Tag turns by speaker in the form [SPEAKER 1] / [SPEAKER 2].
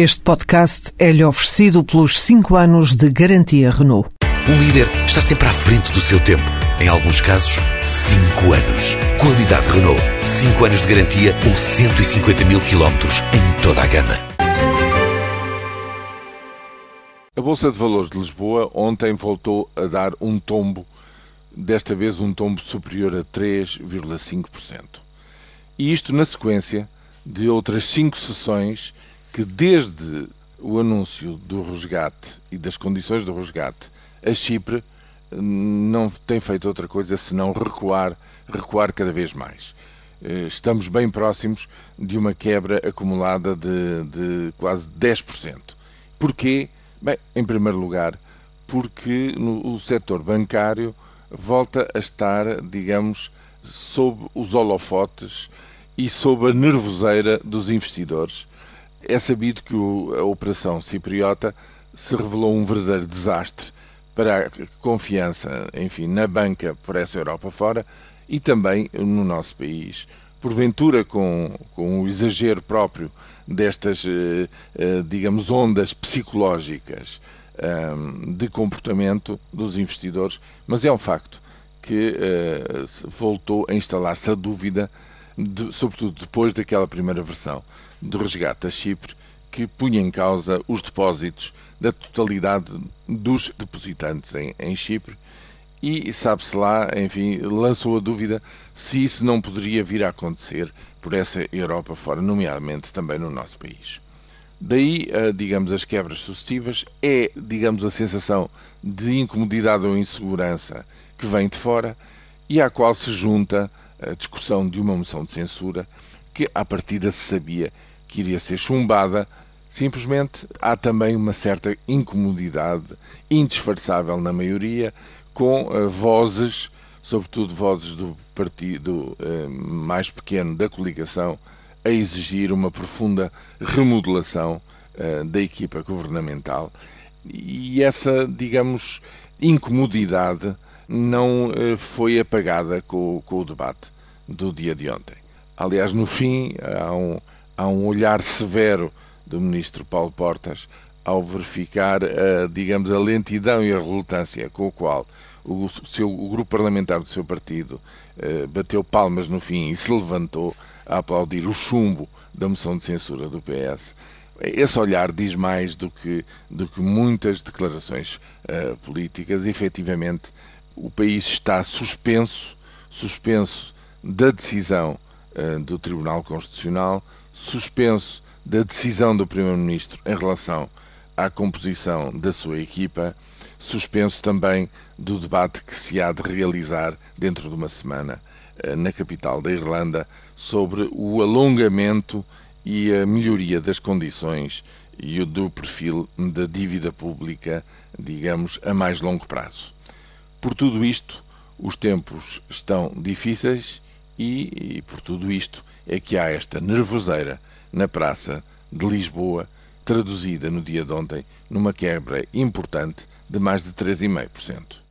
[SPEAKER 1] Este podcast é-lhe oferecido pelos 5 anos de garantia Renault.
[SPEAKER 2] Um líder está sempre à frente do seu tempo. Em alguns casos, 5 anos. Qualidade Renault. 5 anos de garantia ou 150 mil quilómetros em toda a gama.
[SPEAKER 3] A Bolsa de Valores de Lisboa ontem voltou a dar um tombo, desta vez um tombo superior a 3,5%. E isto na sequência de outras cinco sessões que, desde o anúncio do resgate e das condições do resgate a Chipre, não tem feito outra coisa senão recuar, recuar cada vez mais. Eh, estamos bem próximos de uma quebra acumulada de, de quase 10%. Porquê? Bem, em primeiro lugar, porque no, o setor bancário volta a estar, digamos, sob os holofotes e sob a nervoseira dos investidores. É sabido que o, a operação cipriota se revelou um verdadeiro desastre para a confiança, enfim, na banca por essa Europa fora e também no nosso país. Porventura, com, com o exagero próprio destas, eh, eh, digamos, ondas psicológicas ehm, de comportamento dos investidores, mas é um facto que eh, voltou a instalar-se a dúvida, de, sobretudo depois daquela primeira versão do resgate a Chipre, que punha em causa os depósitos da totalidade dos depositantes em, em Chipre e sabe-se lá, enfim, lançou a dúvida se isso não poderia vir a acontecer por essa Europa fora, nomeadamente também no nosso país. Daí, digamos, as quebras sucessivas é, digamos, a sensação de incomodidade ou insegurança que vem de fora e à qual se junta a discussão de uma moção de censura que, à partida, se sabia que iria ser chumbada. Simplesmente há também uma certa incomodidade indisfarçável na maioria com uh, vozes, sobretudo vozes do partido uh, mais pequeno da coligação, a exigir uma profunda remodelação uh, da equipa governamental. E essa, digamos, incomodidade não foi apagada com, com o debate do dia de ontem. Aliás, no fim, há um, há um olhar severo do ministro Paulo Portas ao verificar, a, digamos, a lentidão e a relutância com o qual o, seu, o grupo parlamentar do seu partido eh, bateu palmas no fim e se levantou a aplaudir o chumbo da moção de censura do PS. Esse olhar diz mais do que, do que muitas declarações uh, políticas. Efetivamente, o país está suspenso, suspenso da decisão uh, do Tribunal Constitucional, suspenso da decisão do Primeiro-Ministro em relação à composição da sua equipa, suspenso também do debate que se há de realizar dentro de uma semana eh, na capital da Irlanda sobre o alongamento e a melhoria das condições e do perfil da dívida pública, digamos, a mais longo prazo. Por tudo isto, os tempos estão difíceis e, e por tudo isto é que há esta nervoseira na Praça de Lisboa, traduzida no dia de ontem numa quebra importante de mais de 3,5%.